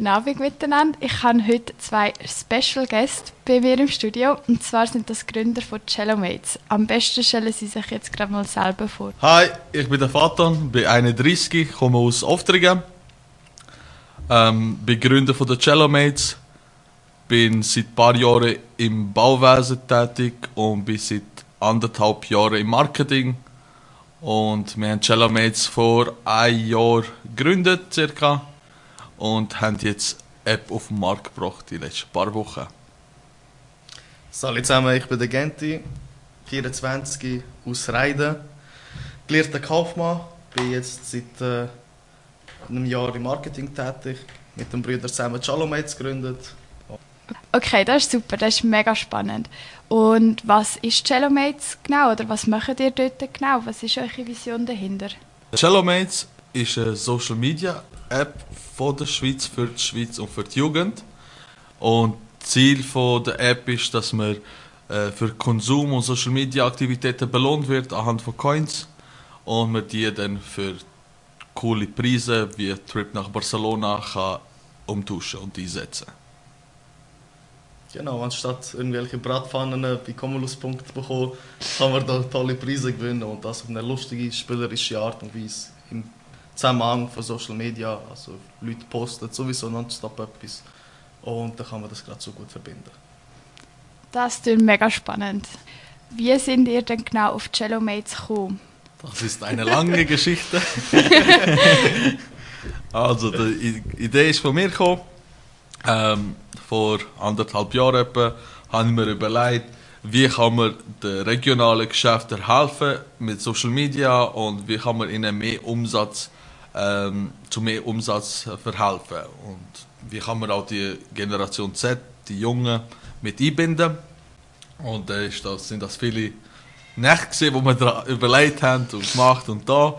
Guten Abend miteinander. Ich habe heute zwei Special Guests bei mir im Studio. Und zwar sind das Gründer von Cello Mates. Am besten stellen sie sich jetzt gerade mal selber vor. Hi, ich bin der Fatan, bin 31, komme aus Oftringen. Ähm, bin Gründer von der Cello Mates. Bin seit ein paar Jahren im Bauwesen tätig und bin seit anderthalb Jahren im Marketing. Und wir haben Cello Mates vor einem Jahr gegründet, circa und haben jetzt App auf den Markt gebracht die letzten paar Wochen. Salut zusammen, ich bin der Genti, 24, aus Reiden, gelehrter Kaufmann, bin jetzt seit äh, einem Jahr im Marketing tätig, mit dem Brüder zusammen Chalomates gegründet. Okay, das ist super, das ist mega spannend. Und was ist Cellomates genau oder was macht ihr dort genau? Was ist eure Vision dahinter? Cellomates ist eine Social Media App von der Schweiz für die Schweiz und für die Jugend. Und Ziel von der App ist, dass man äh, für Konsum und Social Media Aktivitäten belohnt wird anhand von Coins und man die dann für coole Preise wie Trip nach Barcelona kann umtauschen und einsetzen. Genau, anstatt irgendwelche Bratpfannen bei Cumulus-Punkten zu bekommen, kann man da tolle Preise gewinnen und das auf eine lustige, spielerische Art und Weise. Im Zusammenhang von Social Media, also Leute posten sowieso nonstop etwas und dann kann man das gerade so gut verbinden. Das klingt mega spannend. Wie sind ihr denn genau auf Cello Mates gekommen? Das ist eine lange Geschichte. also die Idee ist von mir gekommen. Ähm, vor anderthalb Jahren etwa, habe ich mir überlegt, wie kann man den regionalen Geschäften helfen mit Social Media und wie kann man ihnen mehr Umsatz ähm, zu mehr Umsatz verhelfen. Und wie kann man auch die Generation Z, die Jungen, mit einbinden. Und äh, ist das, sind das viele Nächte wo wir überlegt haben und gemacht und da.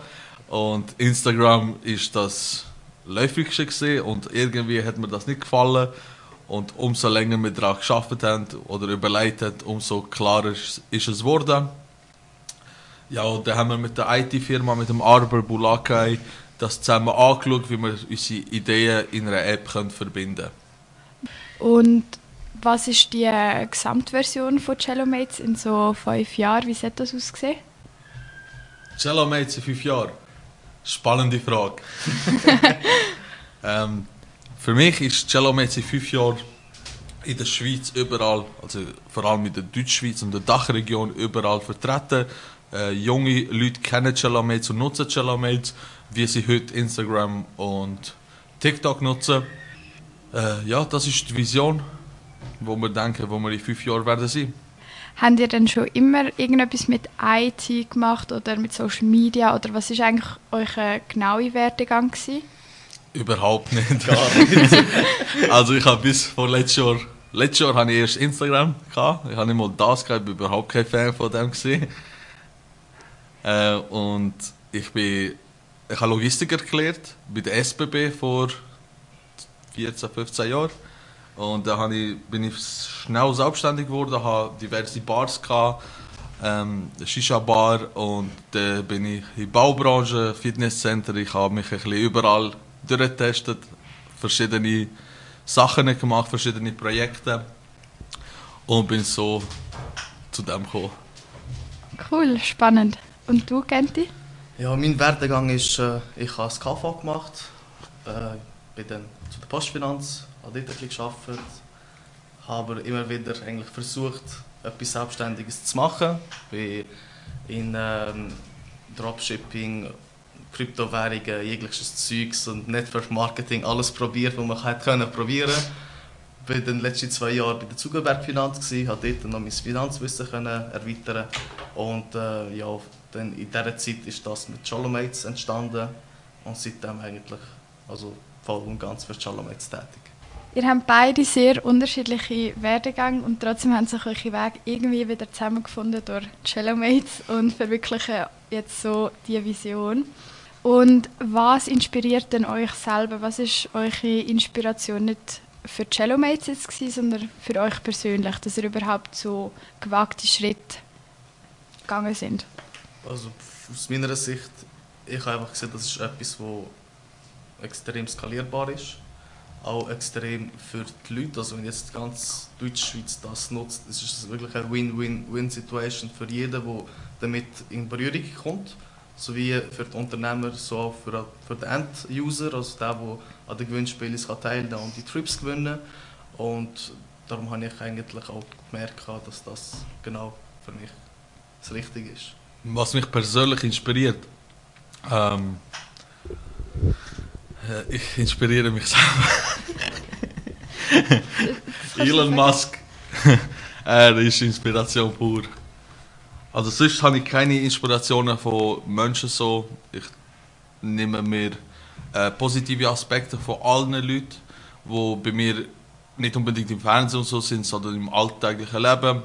Und Instagram ist das läufigste gesehen und irgendwie hat mir das nicht gefallen. Und umso länger wir daran geschafft haben oder überlegt haben, umso klarer ist, es geworden. Ja, und dann haben wir mit der IT-Firma, mit dem Arbor Bulakai, das zusammen angeschaut, wie wir unsere Ideen in einer App können verbinden können. Und was ist die Gesamtversion von Cellomates in so fünf Jahren? Wie sieht das ausgesehen? Cellomates in fünf Jahren? Spannende Frage. ähm, für mich ist Cellomates in fünf Jahren in der Schweiz überall, also vor allem in der Deutschschweiz und der Dachregion überall vertreten. Äh, junge Leute kennen Cellomates und nutzen Cellomates wie sie heute Instagram und TikTok nutzen. Äh, ja, das ist die Vision, wo wir denken, wo wir in fünf Jahren werden sein. Habt ihr denn schon immer irgendetwas mit IT gemacht oder mit Social Media oder was ist eigentlich euer genauer Werdegang gewesen? Überhaupt nicht. Gar nicht. also ich habe bis vor letztes Jahr, letztes Jahr hatte ich erst Instagram gehabt. Ich habe nicht mal das gehabt, ich war überhaupt kein Fan von dem gesehen. Äh, und ich bin ich habe Logistiker gelernt bei der SBB vor 14, 15 Jahren. Und da ich, bin ich schnell selbstständig geworden, habe diverse Bars gehabt, ähm, Shisha-Bar und dann bin ich in der Baubranche, Fitnesscenter, ich habe mich ein bisschen überall durchgetestet, verschiedene Sachen gemacht, verschiedene Projekte und bin so zu dem gekommen. Cool, spannend. Und du, Genti? Ja, mein Werdegang ist, äh, ich habe das KV gemacht, äh, bin dann zu der Postfinanz, habe dort ein bisschen gearbeitet, habe immer wieder eigentlich versucht, etwas Selbstständiges zu machen. Bin in ähm, Dropshipping, Kryptowährungen, jegliches Zeugs und Network Marketing, alles probiert, was man hätte können probieren. Bin dann die letzten zwei Jahre bei der Zuckerberg Finanz gewesen, habe dort noch mein Finanzwissen können erweitern und äh, ja, dann in dieser Zeit ist das mit Cholomates entstanden und seitdem eigentlich also voll und ganz für Cholomates tätig. Ihr habt beide sehr unterschiedliche Werdegänge und trotzdem haben sich eure Wege irgendwie wieder zusammengefunden durch Cellomates und verwirklichen jetzt so die Vision. Und was inspiriert denn euch selber? Was ist eure Inspiration nicht für Cellomates jetzt gewesen, sondern für euch persönlich, dass ihr überhaupt so gewagte Schritte gegangen sind? Also aus meiner Sicht, ich habe einfach gesehen, das ist etwas, das extrem skalierbar ist. auch extrem für die Leute. Also wenn jetzt ganz Deutschschweiz das nutzt, ist es wirklich eine Win-Win-Win-Situation für jeden, der damit in Berührung kommt. Sowie für die Unternehmer, so auch für, für den End-User, also der, der an den Gewinnspielen teilnehmen kann und die Trips gewinnen. Und darum habe ich eigentlich auch gemerkt, dass das genau für mich das Richtige ist. Was mich persönlich inspiriert, ähm, äh, ich inspiriere mich selber. Elon Musk, er ist Inspiration pur. Also sonst habe ich keine Inspirationen von Menschen so. Ich nehme mir äh, positive Aspekte von allen Leuten, die bei mir nicht unbedingt im Fernsehen und so sind, sondern im alltäglichen Leben.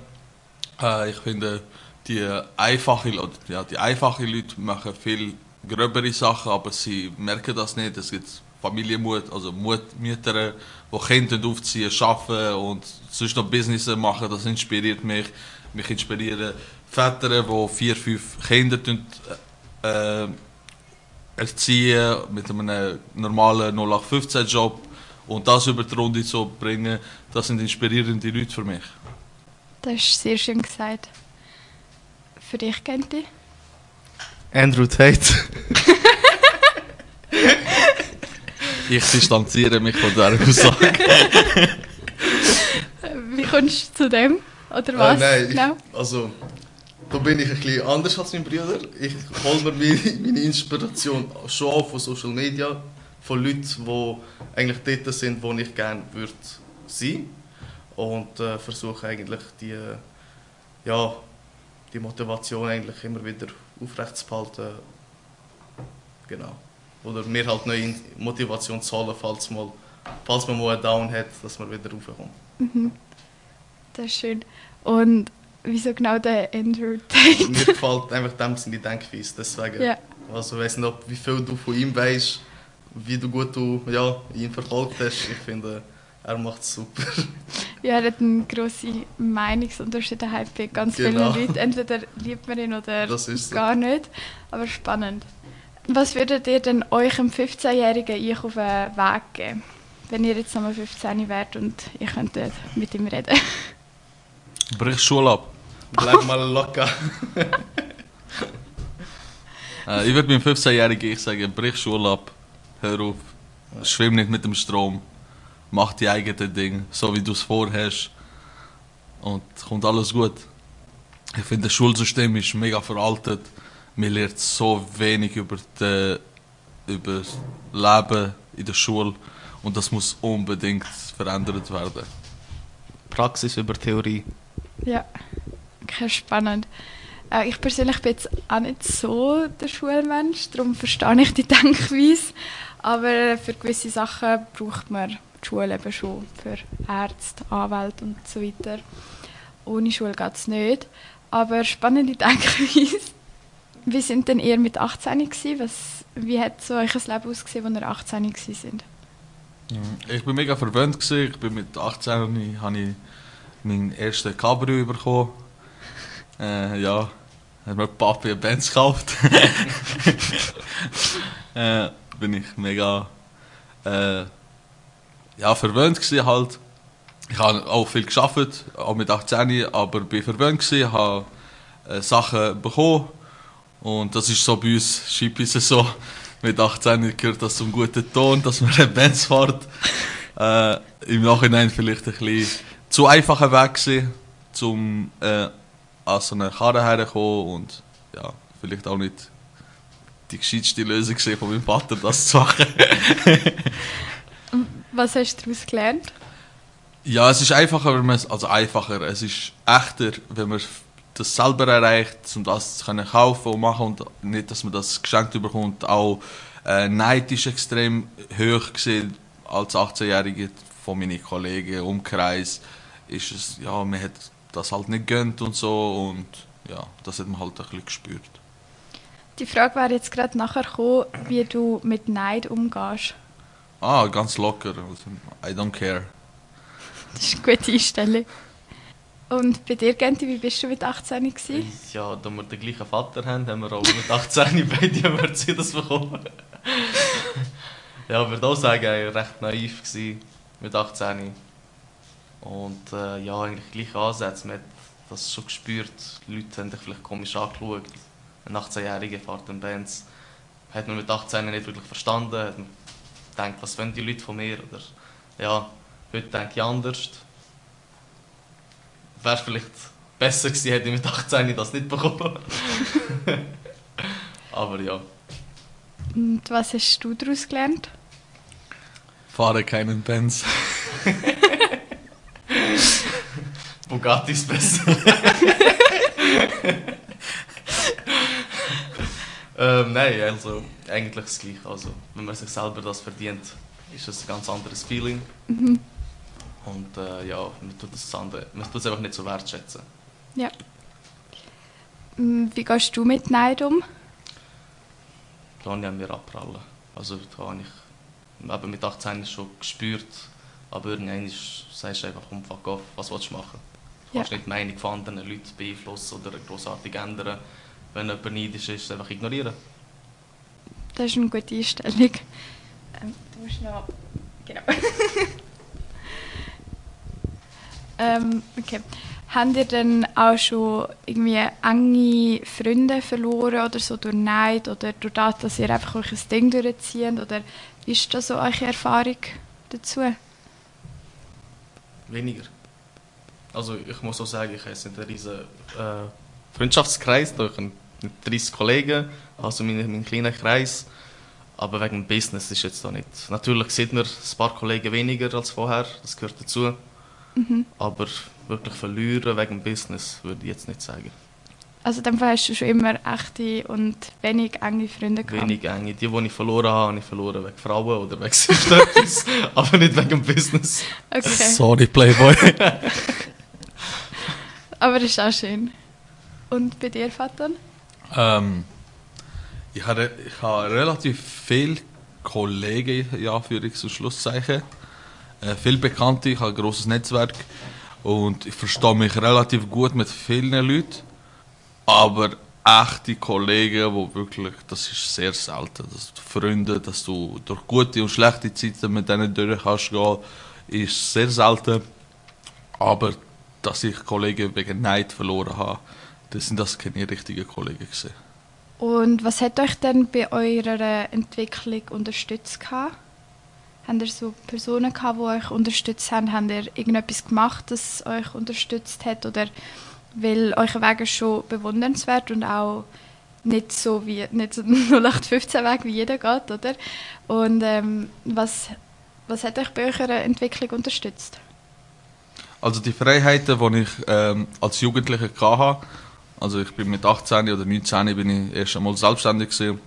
Äh, ich finde, die einfache, ja, die einfache Leute machen viel gröbere Sachen, aber sie merken das nicht. Es gibt Familienmut, also Mütter, die Kinder aufziehen, arbeiten und sonst noch Business machen, das inspiriert mich. Mich inspirieren Väter, die vier, fünf Kinder äh, erziehen mit einem normalen 0815-Job und das über die Runde zu bringen, das sind inspirierende Leute für mich. Das ist sehr schön gesagt. Für dich, Genti? Andrew Tate. ich distanziere mich von dieser Aussage. Wie kommst du zu dem? Oder äh, was? Äh, nein, genau. ich, also da bin ich ein bisschen anders als mein Bruder. Ich hole mir meine, meine Inspiration schon auch von Social Media, von Leuten, die eigentlich dort sind, wo ich gerne würde sein und äh, versuche eigentlich die, ja, die Motivation eigentlich immer wieder aufrechtzuerhalten. Genau. Oder mir halt neue Motivation zu holen, falls, mal, falls man mal einen Down hat, dass man wieder raufkommt. Mhm. Das ist schön. Und wieso genau der Andrew Tate? Mir gefällt einfach dem seine Denkweise, deswegen. Ja. Also ich weiß nicht, wie viel du von ihm weißt, wie du gut du, ja, ihn verfolgt hast. Ich finde, er macht es super. Ja, er hat eine grosse Meinungsunterschiedenheit bei ganz genau. vielen Leuten. Entweder liebt man ihn oder gar so. nicht. Aber spannend. Was würdet ihr denn euch im 15-jährigen Ich auf den Weg geben, wenn ihr jetzt nochmal 15 wärt und ihr könntet mit ihm reden? Brich Schule ab. Bleib mal locker. äh, ich würde meinem 15-jährigen Ich sagen, brich Schule ab. Hör auf. Schwimm nicht mit dem Strom mach die eigenen Dinge, so wie du es vorhast. Und kommt alles gut. Ich finde, das Schulsystem ist mega veraltet. Man lernt so wenig über, die, über das Leben in der Schule. Und das muss unbedingt verändert werden. Praxis über Theorie. Ja, okay, spannend. Äh, ich persönlich bin jetzt auch nicht so der Schulmensch, darum verstehe ich die Denkweise. Aber für gewisse Sachen braucht man Schule eben schon für Ärzte, Anwälte und so weiter. Ohne Schule geht es nicht. Aber spannende Denkweise. Wie sind denn ihr mit 18 gewesen? Was, wie hat so euch Leben ausgesehen, als ihr 18 sind? Ich war mega verwöhnt. Gewesen. Ich bin mit 18 habe ich meinen ersten Cabrio bekommen. Äh, ja, hat mir Papi eine Benz gekauft. äh, bin ich mega äh, ja, verwöhnt gewesen halt. Ich habe auch viel geschafft, auch mit 18, aber bin verwöhnt gewesen, habe äh, Sachen bekommen und das ist so bei uns Skipis so. Mit 18 gehört das zum guten Ton, dass man eine Benz fährt. Äh, Im Nachhinein vielleicht ein bisschen zu einfacher Weg gewesen, um äh, an so eine Karre herzukommen und ja, vielleicht auch nicht die gescheiteste Lösung von meinem Vater, das zu machen. Was hast du daraus gelernt? Ja, es ist einfacher, wenn man also einfacher, es ist echter, wenn man das selber erreicht, um das zu können kaufen und machen und nicht, dass man das geschenkt bekommt. Auch äh, Neid ist extrem hoch gesehen als 18-Jährige von meinen Kollegen, Umkreis, ist es, ja, man hat das halt nicht gönnt und so und ja, das hat man halt ein bisschen gespürt. Die Frage wäre jetzt gerade nachher gekommen, wie du mit Neid umgehst. Ah, ganz locker. I don't care. Das ist eine gute Einstellung. Und bei dir, Genti, wie bist du mit 18 gewesen? Ja, da wir den gleichen Vater haben, haben wir auch mit 18 beide Mercedes bekommen. Ja, ich würde auch sagen, ich war recht naiv gewesen, mit 18. Und äh, ja, eigentlich gleich Ansätze. Man hat das schon gespürt. Die Leute haben dich vielleicht komisch angeschaut. Ein 18-Jähriger fährt in Bands. Hat man mit 18 nicht wirklich verstanden. Hat man gedacht, was wollen die Leute von mir? Oder ja, heute denke ich anders. Wäre vielleicht besser gewesen, hätte ich mit 18 das nicht bekommen. Aber ja. Und was hast du daraus gelernt? Fahre keinen Benz. Bugatti ist besser. ähm, nein, also eigentlich das Gleiche. Also, wenn man sich selber das verdient, ist es ein ganz anderes Feeling. Mhm. Und äh, ja, man tut das andere, man tut es einfach nicht so wertschätzen. Ja. Mm, Wie gehst du mit Neid um? Klar, ich mir abprallen. Also da habe ich eben mit 18 schon gespürt, aber irgendwann sagst du einfach, komm, fuck off, was willst du machen? Du Ja. kannst nicht die Meinung von anderen Leuten beeinflussen oder grossartig ändern. Wenn jemand neidisch ist, einfach ignorieren. Das ist eine gute Einstellung. Ähm, du musst noch. Genau. ähm, okay. Habt ihr denn auch schon irgendwie enge Freunde verloren oder so durch Neid oder durch das, dass ihr einfach euch ein Ding durchzieht? Oder ist das so eure Erfahrung dazu? Weniger. Also ich muss auch sagen, ich habe jetzt nicht einen riesen äh, Freundschaftskreis, da ich habe 30 Kollegen, also meinen mein kleiner Kreis. Aber wegen dem Business ist jetzt da nicht. Natürlich sieht man ein paar Kollegen weniger als vorher, das gehört dazu. Aber wirklich verlieren wegen dem Business würde ich jetzt nicht sagen. Also in dem Fall hast du schon immer echte und wenig enge Freunde gehabt. Wenig enge. Die, die ich verloren habe, habe ich verloren wegen Frauen oder wegen etwas, aber nicht wegen dem Business. Okay. Sorry, Playboy. Aber das ist auch schön. Und bei dir, Vater? ähm, ich, habe, ich habe relativ viele Kollegen, in Anführungs- und Schlusszeichen. Äh, viele Bekannte, ich habe ein grosses Netzwerk. Und ich verstehe mich relativ gut mit vielen Leuten. Aber echte Kollegen, wo wirklich, das ist sehr selten. Dass du Freunde, dass du durch gute und schlechte Zeiten mit denen durch kannst ist sehr selten. Aber dass ich Kollegen wegen Neid verloren habe, das sind das keine richtigen Kollegen gewesen. Und was hat euch denn bei eurer Entwicklung unterstützt? Gehabt? Habt ihr so Personen gehabt, die euch unterstützt haben? Habt ihr irgendetwas gemacht, das euch unterstützt hat? Oder weil euer Weg ist schon bewundernswert und auch nicht so wie nicht so ein 0815 Weg wie jeder geht, oder? Und ähm, was, was hat euch bei eurer Entwicklung unterstützt? Also die Freiheiten, die ich ähm, als Jugendlicher hatte, also ich bin mit 18 oder 19 bin ich erst einmal selbstständig gewesen.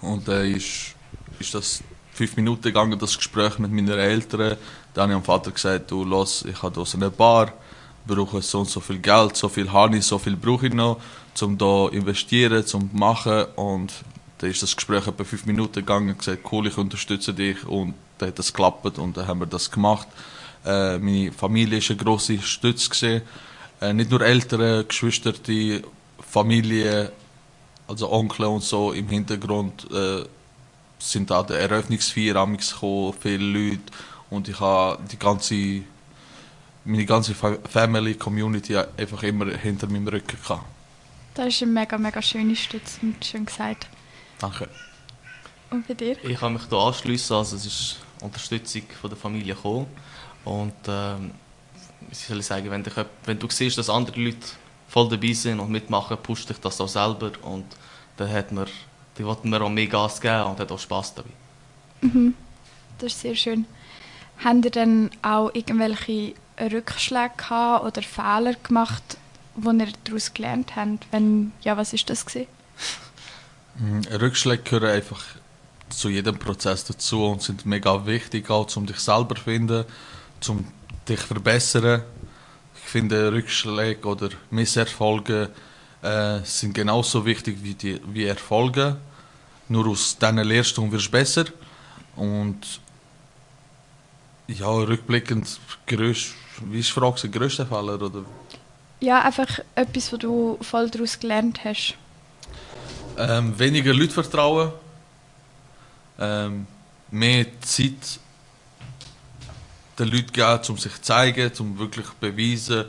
und äh, ist, ist das fünf Minuten gegangen, das Gespräch mit meinen Eltern. Dann habe ich am Vater gesagt, du los, ich habe hier eine Bar, brauche so und so viel Geld, so viel ich, so viel brauche ich noch, um da investieren, zum machen und dann ist das Gespräch etwa fünf Minuten gegangen und gesagt, cool, ich unterstütze dich und dann hat das geklappt und dann haben wir das gemacht. Äh, meine Familie ist eine grosse Stütze gewesen. Äh, nicht nur Eltern, Geschwister, die Familie, also Onkel und so im Hintergrund äh, sind an der Eröffnungsfeier amigs gekommen, viele Leute und ich habe die ganze meine ganze Fa- Family Community einfach immer hinter meinem Rücken gehabt. Das ist eine mega, mega schöne Stütze und schön gesagt. Danke. Und bei dir? Ich kann mich hier anschliessen, also es ist Unterstützung von der Familie gekommen. Und ähm, wie soll ich sagen, wenn, dich, wenn du siehst, dass andere Leute voll dabei sind und mitmachen, pusht dich das auch selber und dann hat man, die wollten mir auch mehr Gas geben und hat auch Spass dabei. Das ist sehr schön. Habt ihr dann auch irgendwelche Rückschläge gehabt oder Fehler gemacht, wo ihr daraus gelernt habt? Wenn ja, was ist das gewesen? Mhm, Rückschläge gehören einfach zu jedem Prozess dazu und sind mega wichtig, auch um dich selber zu finden, um dich verbessern. Ich finde, Rückschläge oder Misserfolge äh, sind genauso wichtig wie, die, wie Erfolge. Nur aus du und wirst besser. Und ja, rückblickend, grösst, wie ist die Frage, der grösste Fehler? Oder? Ja, einfach etwas, wo du voll daraus gelernt hast. Ähm, weniger Leute vertrauen. Ähm, mehr Zeit den Leuten geben, um sich zu zeigen, um wirklich zu beweisen,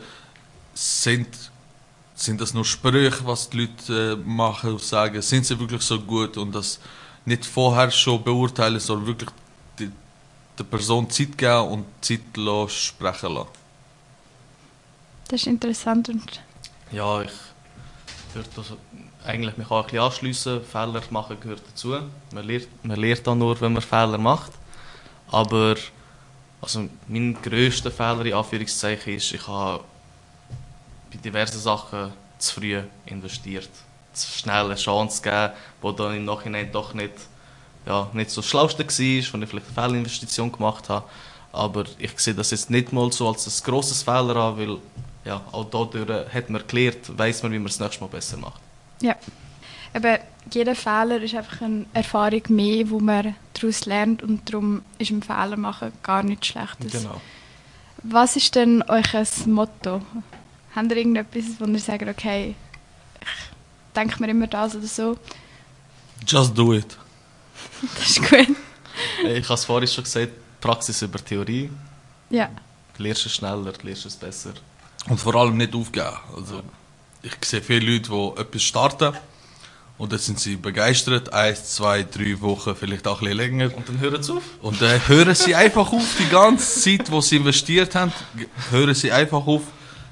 sind, sind das nur Sprüche, was die Leute äh, machen und sagen, sind sie wirklich so gut und das nicht vorher schon beurteilen, sondern wirklich die, der Person Zeit geben und Zeit lassen, sprechen lassen. Das ist interessant und Ja, ich würde das eigentlich mich auch ein bisschen anschliessen. Fehler machen gehört dazu. Man lernt, man lernt auch nur, wenn man Fehler macht. Aber also mein grösster Fehler in Anführungszeichen ist, ich habe bei diversen Sachen zu früh investiert. Zu schnell eine Chance gegeben, die dann im Nachhinein doch nicht, ja, nicht so das Schlauste war, wo ich vielleicht eine Fehlinvestition gemacht habe. Aber ich sehe das jetzt nicht mal so als ein grosses Fehler an, weil ja, auch dadurch hat man gelernt, weiß man, wie man es nächstes Mal besser macht. ja. Eben, jeder Fehler ist einfach eine Erfahrung mehr, wo man daraus lernt und darum ist ein Fehler machen gar nichts Schlechtes. Genau. Was ist denn euer Motto? Habt ihr irgendetwas, wo ihr sagt, okay, ich denke mir immer das oder so? Just do it. Das ist gut. Ich habe es vorhin schon gesagt, Praxis über Theorie. Ja, Du lernst es schneller, du lernst es besser. Und vor allem nicht aufgeben. Also, ich sehe viele Leute, die etwas starten und dann sind sie begeistert, eins, zwei, drei Wochen, vielleicht auch ein bisschen länger. Und dann hören sie auf. Und dann hören sie einfach auf, die ganze Zeit, die sie investiert haben, hören sie einfach auf,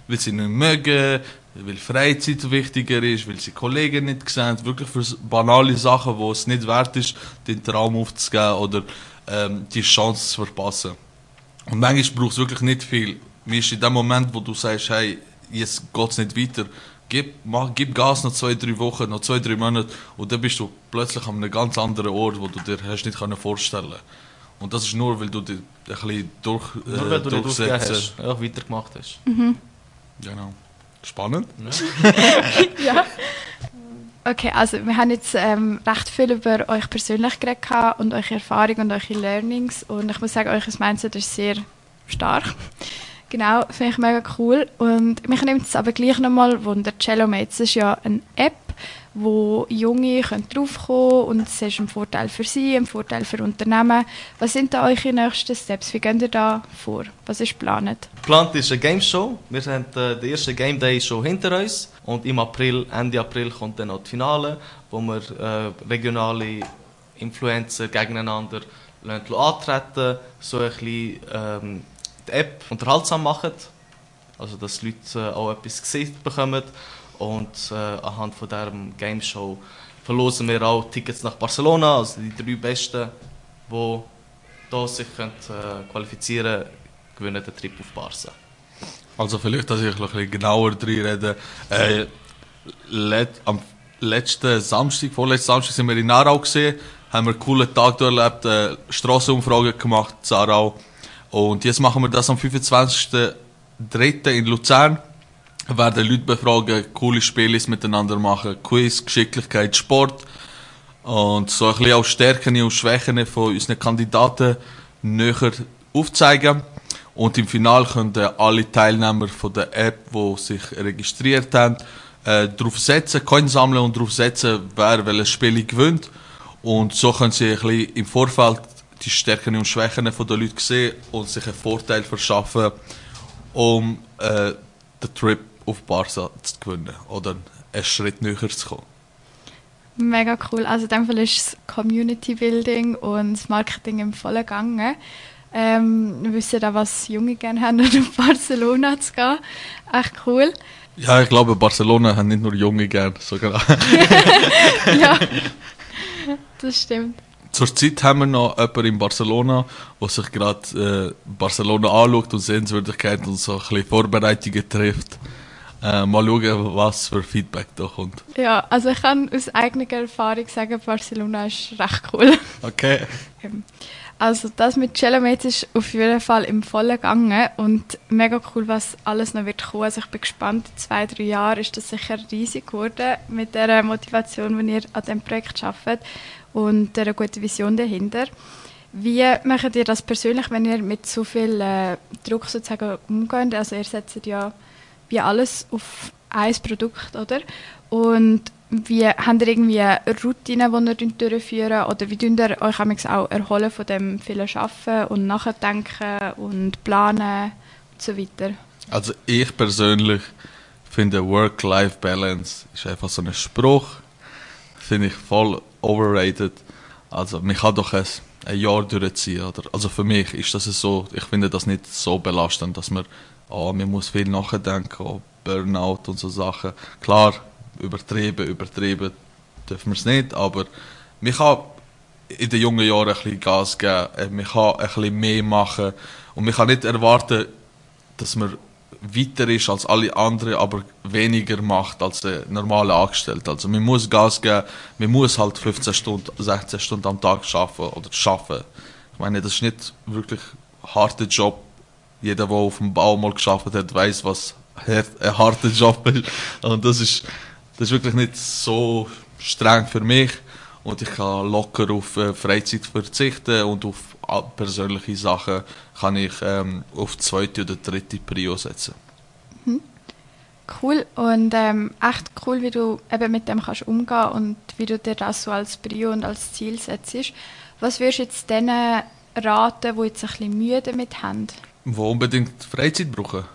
weil sie nicht mögen, weil Freizeit wichtiger ist, weil sie Kollegen nicht sehen, wirklich für banale Sachen, wo es nicht wert ist, den Traum aufzugeben oder ähm, die Chance zu verpassen. Und manchmal braucht es wirklich nicht viel. Mir ist in dem Moment, wo du sagst, hey, jetzt geht es nicht weiter, gib, mach, gib Gas noch zwei, drei Wochen, noch zwei, drei Monate und dann bist du plötzlich an einem ganz anderen Ort, wo du dir hast nicht können vorstellen Und das ist nur, weil du dich ein bisschen durch, äh, Nur weil du durchsetzt. hast, ja, weitergemacht hast. Genau. Spannend. ja. Okay, also wir haben jetzt ähm, recht viel über euch persönlich geredet und eure Erfahrungen und eure Learnings und ich muss sagen, euer Mindset ist sehr stark. Genau, finde ich mega cool. Und mich nimmt es aber gleich nochmal Wunder. Cello Mates ist ja eine App, wo Junge können draufkommen und es ist ein Vorteil für sie, ein Vorteil für Unternehmen. Was sind da eure nächsten Steps? Wie geht ihr da vor? Was ist geplant? Geplant ist eine Game Show. Wir haben äh, den ersten Game Day schon hinter uns. Und im April, Ende April, kommt dann noch das Finale, wo wir äh, regionale Influencer gegeneinander antreten so ein bisschen ähm, die App unterhaltsam machen. Also, dass die Leute äh, auch etwas gesehen bekommen. Und äh, anhand von diesem Game Show verlosen wir auch Tickets nach Barcelona, also die drei Besten, die hier sich können, äh, qualifizieren können, gewinnen den Trip auf Barca. Also vielleicht, dass ich noch ein bisschen genauer drin rede. Äh, let, am letzten Samstag, vorletzten Samstag sind wir in Aarau gesehen, haben wir einen coolen Tag erlebt, äh, Strassenumfrage gemacht Aarau. Und jetzt machen wir das am 25.03. in Luzern. Wir werden Leute befragen, coole Spiele miteinander machen, Quiz, Geschicklichkeit, Sport. Und so ein bisschen auch Stärken und Schwächen von unseren Kandidaten näher aufzeigen. Und im Finale können alle Teilnehmer von der App, die sich registriert haben, äh, darauf setzen, Coins sammeln und darauf setzen, wer welches Spiel gewinnt. Und so können sie ein bisschen im Vorfeld die Stärken und Schwächen der Leute sehen und sich einen Vorteil verschaffen, um äh, den Trip auf Barca zu gewinnen oder einen Schritt näher zu kommen. Mega cool. Also in dem Fall ist das Community Building und das Marketing im vollen Gange. Ähm, wir wissen auch, was Junge gerne haben, um nach Barcelona zu gehen. Echt cool. Ja, ich glaube, Barcelona haben nicht nur Junge gern, sogar. ja, das stimmt. Zurzeit haben wir noch jemanden in Barcelona, der sich gerade äh, Barcelona anschaut und Sehenswürdigkeiten und so ein bisschen Vorbereitungen trifft. Äh, mal schauen, was für Feedback da kommt. Ja, also ich kann aus eigener Erfahrung sagen, Barcelona ist recht cool. Okay. Ähm, Also das mit Cellomates ist auf jeden Fall im vollen Gange und mega cool, was alles noch wird kommen. Also ich bin gespannt, in zwei, drei Jahren ist das sicher riesig geworden mit der Motivation, die ihr an diesem Projekt arbeitet und der guten Vision dahinter. Wie macht ihr das persönlich, wenn ihr mit so viel äh, Druck sozusagen umgeht? Also ihr setzt ja wie alles auf ein Produkt, oder? Und wie habt ihr irgendwie eine Routine, die ihr durchführen oder wie tun ihr euch auch erholen von dem vielen Arbeiten und Nachdenken und Planen und so weiter? Also ich persönlich finde Work-Life-Balance ist einfach so ein Spruch, finde ich voll overrated. Also man kann doch ein, ein Jahr durchziehen. Oder? Also für mich ist das so, ich finde das nicht so belastend, dass man, oh, man muss viel nachdenken, oh, Burnout und so Sachen. Klar, übertrieben, übertrieben dürfen wir es nicht, aber man kann in den jungen Jahren ein bisschen Gas geben, man kann ein bisschen mehr machen und man kann nicht erwarten, dass man weiter ist als alle anderen, aber weniger macht als ein normaler Angestellter. Also man muss Gas geben, man muss halt 15 Stunden, 16 Stunden am Tag schaffen oder schaffen. Ich meine, das ist nicht wirklich ein harter Job. Jeder, der auf dem Bau mal geschafft hat, weiß, was ein harter Job ist. Und das ist, das ist wirklich nicht so streng für mich. Und ich kann locker auf äh, Freizeit verzichten und auf persönliche Sachen kann ich ähm, auf zweite oder dritte Prio setzen. Mhm. Cool und ähm, echt cool, wie du eben mit dem kannst umgehen und wie du dir das so als Prio und als Ziel setzt. Was würdest du jetzt denen raten, die jetzt ein bisschen Mühe damit haben? Die unbedingt Freizeit brauchen?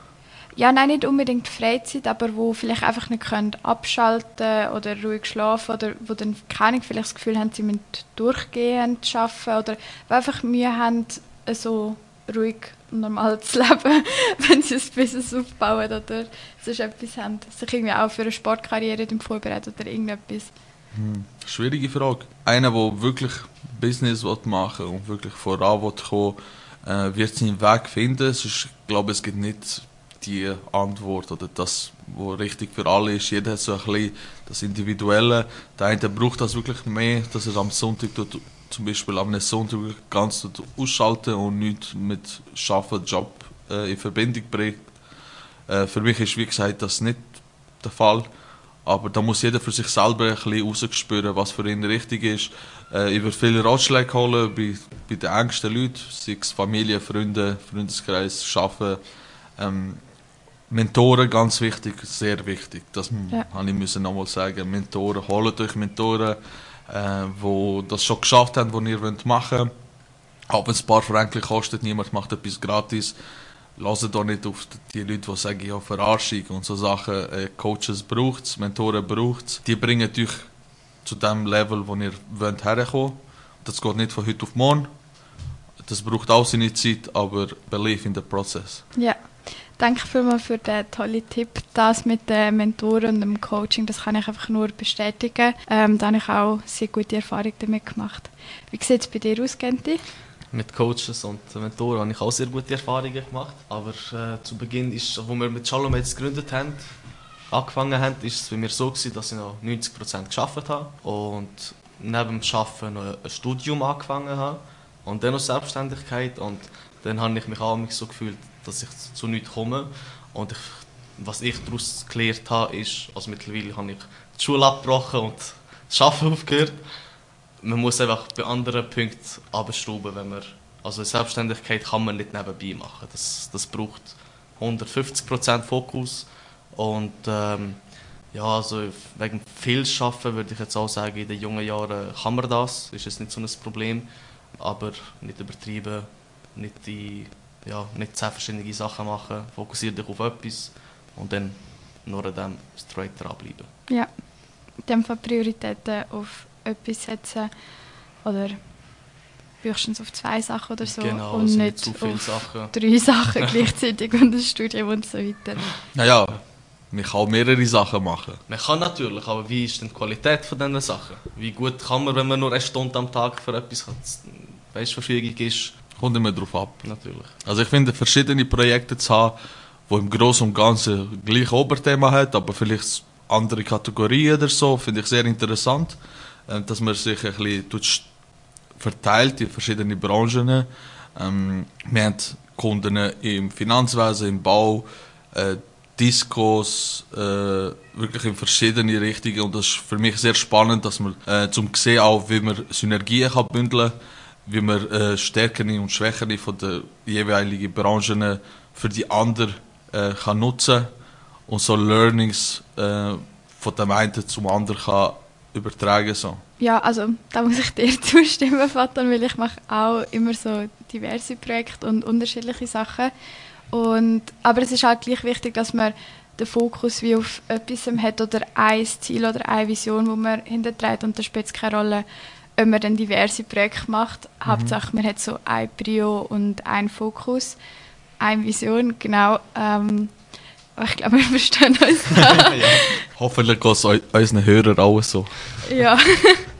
Ja, nein, nicht unbedingt Freizeit, aber wo vielleicht einfach nicht können abschalten oder ruhig schlafen oder wo dann, keine vielleicht das Gefühl haben, sie müssen durchgehend arbeiten oder einfach Mühe haben, so ruhig und normal zu leben, wenn sie ein Business aufbauen oder sonst etwas haben. Sich irgendwie auch für eine Sportkarriere vorbereiten oder irgendetwas. Hm. Schwierige Frage. Einer, der wirklich Business machen will und wirklich voran will kommen, äh, wird seinen Weg finden. Sonst, ich glaube, es gibt nicht die Antwort oder das, was richtig für alle ist. Jeder hat so ein bisschen das Individuelle. Der eine braucht das wirklich mehr, dass er am Sonntag tut, zum Beispiel am Sonntag ganz ausschalten und nicht mit Schaffen, Job äh, in Verbindung bringt. Äh, für mich ist, wie gesagt, das nicht der Fall. Aber da muss jeder für sich selber ein bisschen rausspüren, was für ihn richtig ist. Äh, ich würde viele Ratschläge holen bei, bei den engsten Leuten, sei es Familie, Freunde, Freundeskreis, Arbeiten. Ähm, Mentoren ganz wichtig, sehr wichtig. Das ja. habe ich müssen nochmal sagen. Mentoren, holt euch Mentoren, äh, wo das schon geschafft haben, was ihr wollt machen. Auch wenn es ein paar Franken kostet, niemand macht etwas gratis. Lasst da nicht auf die Leute, die sagen, ja, Verarschung und so Sachen. Äh, Coaches braucht es, Mentoren braucht es. Die bringen euch zu dem Level, wo ihr wollt herkommen. Das geht nicht von heute auf morgen. Das braucht auch seine Zeit, aber believe in the process. Ja. Danke vielmals für den tollen Tipp. Das mit den Mentoren und dem Coaching, das kann ich einfach nur bestätigen. Ähm, da habe ich auch sehr gute Erfahrungen damit gemacht. Wie sieht es bei dir aus, Genti? Mit Coaches und Mentoren habe ich auch sehr gute Erfahrungen gemacht. Aber äh, zu Beginn, ist, wo wir mit Shalom gegründet haben, angefangen haben, ist es bei mir so gewesen, dass ich noch 90% geschafft habe und neben dem Arbeiten noch ein Studium angefangen habe und dann noch Selbstständigkeit und dann habe ich mich auch so gefühlt, dass ich zu nichts komme. Und ich, was ich daraus gelernt habe, ist, also mittlerweile habe ich die Schule abgebrochen und das Arbeiten aufgehört. Man muss einfach bei anderen Punkten abschrauben, wenn man, also Selbstständigkeit kann man nicht nebenbei machen. Das, das braucht 150% Fokus und ähm, ja, also wegen viel Schaffen würde ich jetzt auch sagen, in den jungen Jahren kann man das, ist es nicht so ein Problem, aber nicht übertrieben, nicht die ja, nicht zehn verschiedene Sachen machen, fokussiere dich auf etwas und dann nur an dem straight dranbleiben. Ja, in dem Fall Prioritäten auf etwas setzen oder höchstens auf zwei Sachen oder so genau, und also nicht, nicht auf Sachen. drei Sachen gleichzeitig und ein Studium und so weiter. Naja, man kann auch mehrere Sachen machen. Man kann natürlich, aber wie ist denn die Qualität von diesen Sachen? Wie gut kann man, wenn man nur eine Stunde am Tag für etwas weißt, Verfügung ist, Kommt immer drauf ab. Natürlich. Also ich finde, verschiedene Projekte zu haben, die im Großen und Ganzen gleich Oberthema hat, aber vielleicht andere Kategorien oder so, finde ich sehr interessant, äh, dass man sich ein bisschen verteilt in verschiedene Branchen. Ähm, wir haben Kunden im Finanzwesen, im Bau, äh, Discos, äh, wirklich in verschiedene Richtungen und das ist für mich sehr spannend, dass man äh, zum sehen auch, wie man Synergien kann bündeln kann wie man äh, Stärken und Schwächen von der jeweiligen Branchen für die anderen äh, kann nutzen und so Learnings äh, von dem einen zum anderen kann übertragen so. Ja, also da muss ich dir zustimmen, Vater, weil ich mache auch immer so diverse Projekte und unterschiedliche Sachen. Und, aber es ist halt gleich wichtig, dass man den Fokus wie auf etwas hat oder ein Ziel oder eine Vision, wo man hinterträgt und da spielt es keine Rolle, ob man dann diverse Projekte macht. Mhm. Hauptsache man hat so ein Prio und einen Fokus, eine Vision, genau. Ähm, ich glaube, wir verstehen uns da. ja. Hoffentlich geht es unseren Hörern auch so. Ja.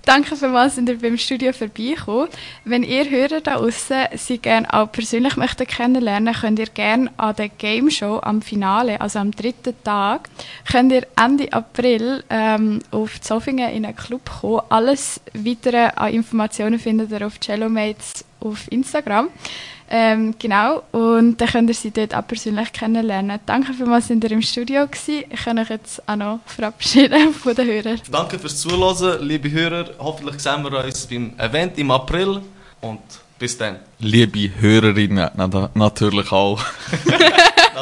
Danke vielmals, dass ihr beim Studio vorbeikommen. Wenn ihr Hörer da draußen sie gerne auch persönlich möchten kennenlernen, könnt ihr gerne an der Game Show am Finale, also am dritten Tag, könnt ihr Ende April ähm, auf Zofingen in einen Club kommen. Alles weitere an Informationen findet ihr auf Cellomates auf Instagram. Ähm, genau, und dann könnt ihr sie dort auch persönlich kennenlernen. Danke vielmals, dass ihr im Studio gewesen. Ich kann euch jetzt auch noch verabschieden von den Hörern. Danke fürs Zuhören, liebe Hörer. Hoffentlich sehen wir uns beim Event im April und bis dann. Liebe Hörerinnen, natürlich auch.